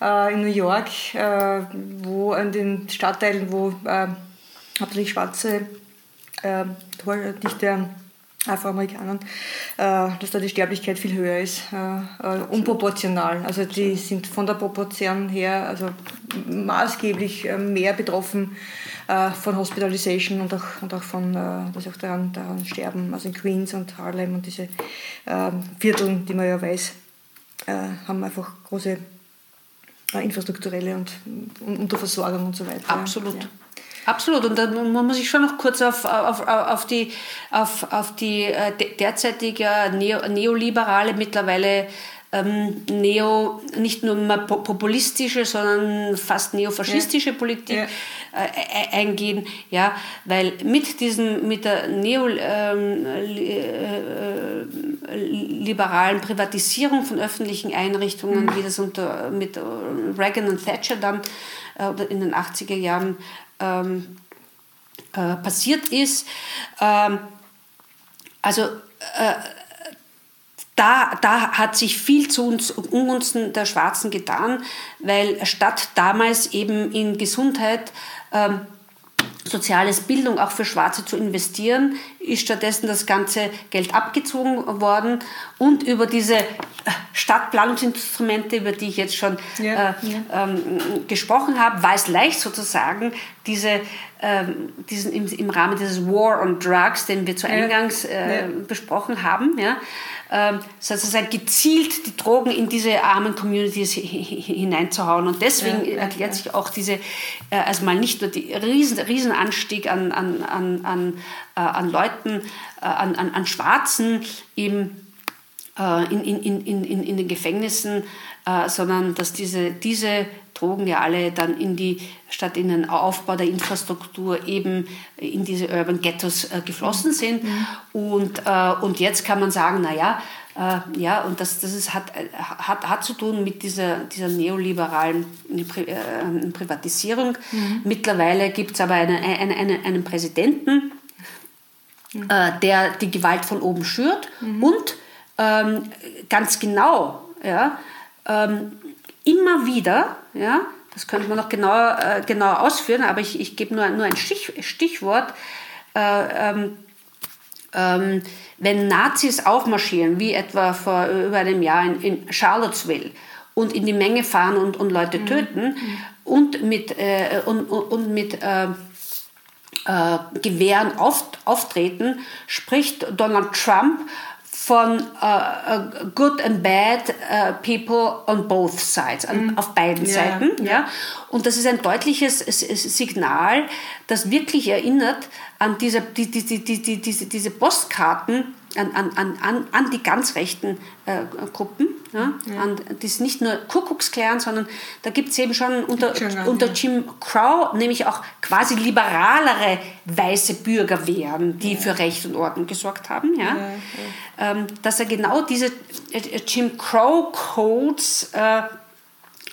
äh, in New York, äh, wo an den Stadtteilen, wo äh, hauptsächlich schwarze äh, Tordichte Afroamerikanern, äh, dass da die Sterblichkeit viel höher ist, äh, äh, unproportional. Also die sind von der Proportion her also maßgeblich mehr betroffen von Hospitalization und auch, und auch von, dass auch daran, daran sterben, also in Queens und Harlem und diese Viertel, die man ja weiß, haben einfach große infrastrukturelle und Unterversorgung und so weiter. Absolut. Ja. Absolut. Und dann muss ich schon noch kurz auf, auf, auf die, auf, auf die äh, derzeitige neoliberale, mittlerweile ähm, neo, nicht nur populistische, sondern fast neofaschistische ja. Politik ja. Äh, eingehen, ja, weil mit diesem, mit der neoliberalen ähm, äh, Privatisierung von öffentlichen Einrichtungen, mhm. wie das unter, mit Reagan und Thatcher dann äh, in den 80er Jahren ähm, äh, passiert ist, ähm, also äh, da, da hat sich viel zu uns Ungunsten der Schwarzen getan, weil statt damals eben in Gesundheit ähm, soziales Bildung auch für Schwarze zu investieren, ist stattdessen das ganze Geld abgezogen worden und über diese äh, Stadtplanungsinstrumente, über die ich jetzt schon ja, äh, ja. Ähm, gesprochen habe, war es leicht sozusagen, diese, ähm, diesen, im, im, Rahmen dieses War on Drugs, den wir zu Eingangs äh, besprochen haben, ja, ähm, sozusagen gezielt die Drogen in diese armen Communities hineinzuhauen. Und deswegen ja, ja, erklärt ja. sich auch diese, äh, also mal nicht nur der riesen, riesen Anstieg an, an, an, an, an Leuten, äh, an, an, an Schwarzen eben in, in, in, in, in den Gefängnissen, sondern dass diese, diese Drogen ja alle dann in die, statt in den Aufbau der Infrastruktur eben in diese Urban Ghettos äh, geflossen sind. Mhm. Und, äh, und jetzt kann man sagen, naja, äh, ja, und das, das ist, hat, hat, hat zu tun mit dieser, dieser neoliberalen Pri äh, Privatisierung. Mhm. Mittlerweile gibt es aber eine, eine, eine, einen Präsidenten, mhm. äh, der die Gewalt von oben schürt mhm. und ähm, ganz genau, ja, ähm, immer wieder, ja, das könnte man noch genauer, äh, genauer ausführen, aber ich, ich gebe nur, nur ein Stich, Stichwort. Äh, ähm, ähm, wenn Nazis aufmarschieren, wie etwa vor über einem Jahr in, in Charlottesville, und in die Menge fahren und, und Leute mhm. töten und mit, äh, und, und mit äh, äh, Gewehren auf, auftreten, spricht Donald Trump von uh, good and bad uh, people on both sides, mm. auf beiden yeah, Seiten. Yeah. Ja? Und das ist ein deutliches Signal, das wirklich erinnert an diese, die, die, die, die, diese, diese Postkarten, an, an, an, an die ganz rechten äh, Gruppen. Ja? ja. An, das ist nicht nur Kuckucksklan, sondern da gibt es eben schon unter, schon unter Jim Crow nämlich auch quasi liberalere weiße Bürgerwehren, die ja. für Recht und Ordnung gesorgt haben. Ja? Ähm, dass er genau diese äh, Jim Crow Codes äh,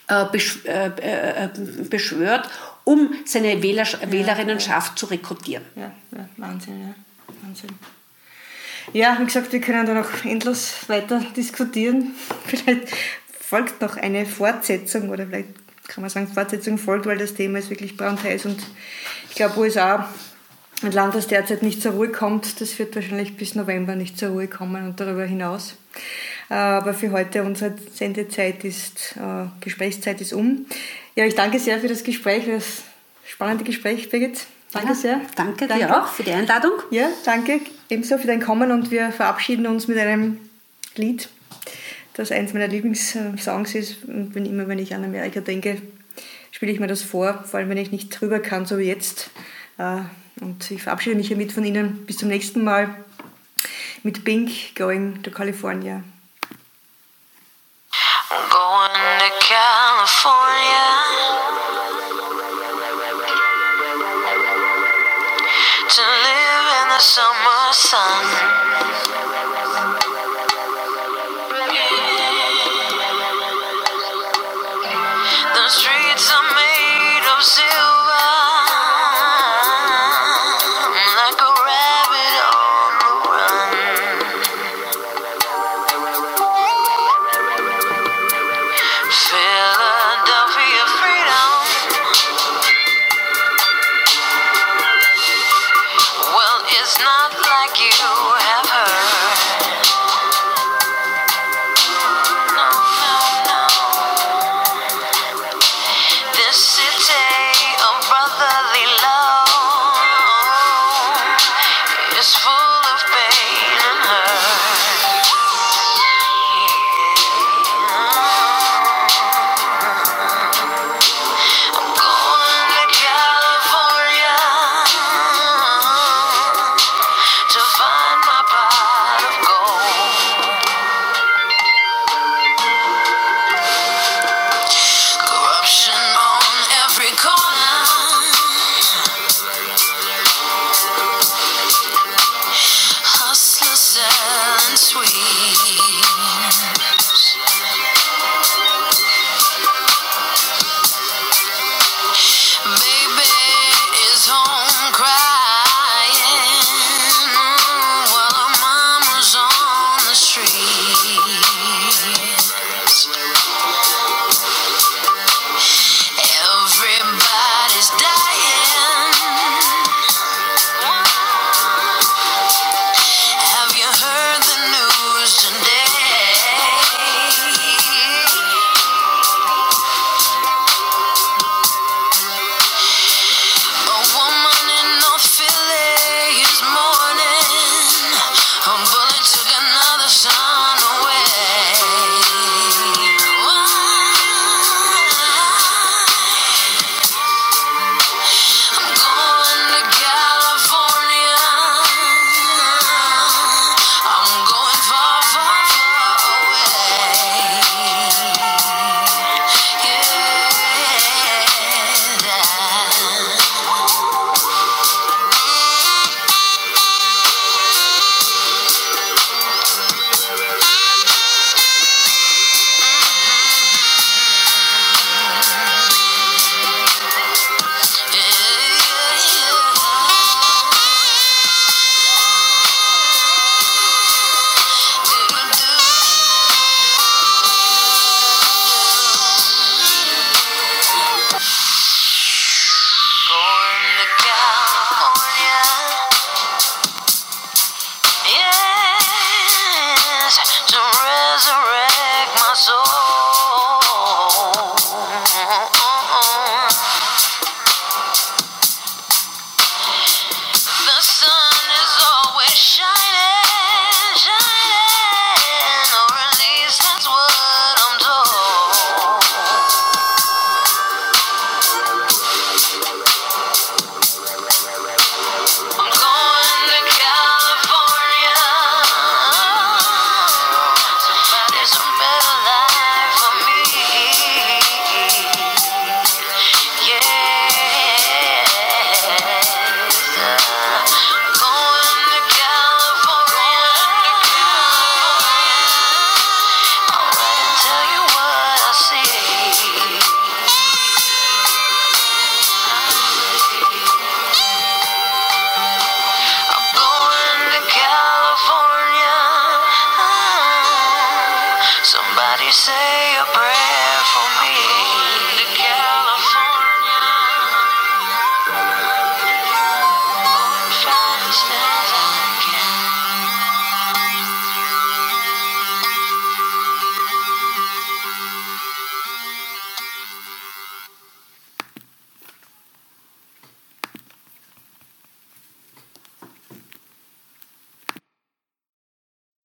äh besch äh, äh, beschwört, um seine Wähler Wählerinnenschaft zu rekrutieren. Ja, Wahnsinn, ja. Wahnsinn. Ja, wie gesagt, wir können da noch endlos weiter diskutieren. [LAUGHS] Vielleicht folgt noch eine Fortsetzung oder vielleicht kann man sagen, Fortsetzung folgt, weil das Thema ist wirklich brandheiß und ich glaube, USA, ein Land, das derzeit nicht zur Ruhe kommt, das wird wahrscheinlich bis November nicht zur Ruhe kommen und darüber hinaus. Aber für heute unsere Sendezeit ist, äh, Gesprächszeit ist um. Ja, ich danke sehr für das Gespräch, für das spannende Gespräch, Birgit. Danke ja, sehr. Danke, danke dir auch für die Einladung. Ja, danke ebenso für dein Kommen und wir verabschieden uns mit einem Lied, das eins meiner Lieblingssongs ist. Und wenn, immer wenn ich an Amerika denke, spiele ich mir das vor, vor allem wenn ich nicht drüber kann, so wie jetzt. Äh, und ich verabschiede mich hiermit von Ihnen. Bis zum nächsten Mal mit Pink Going to California. Going to California. Summer sun.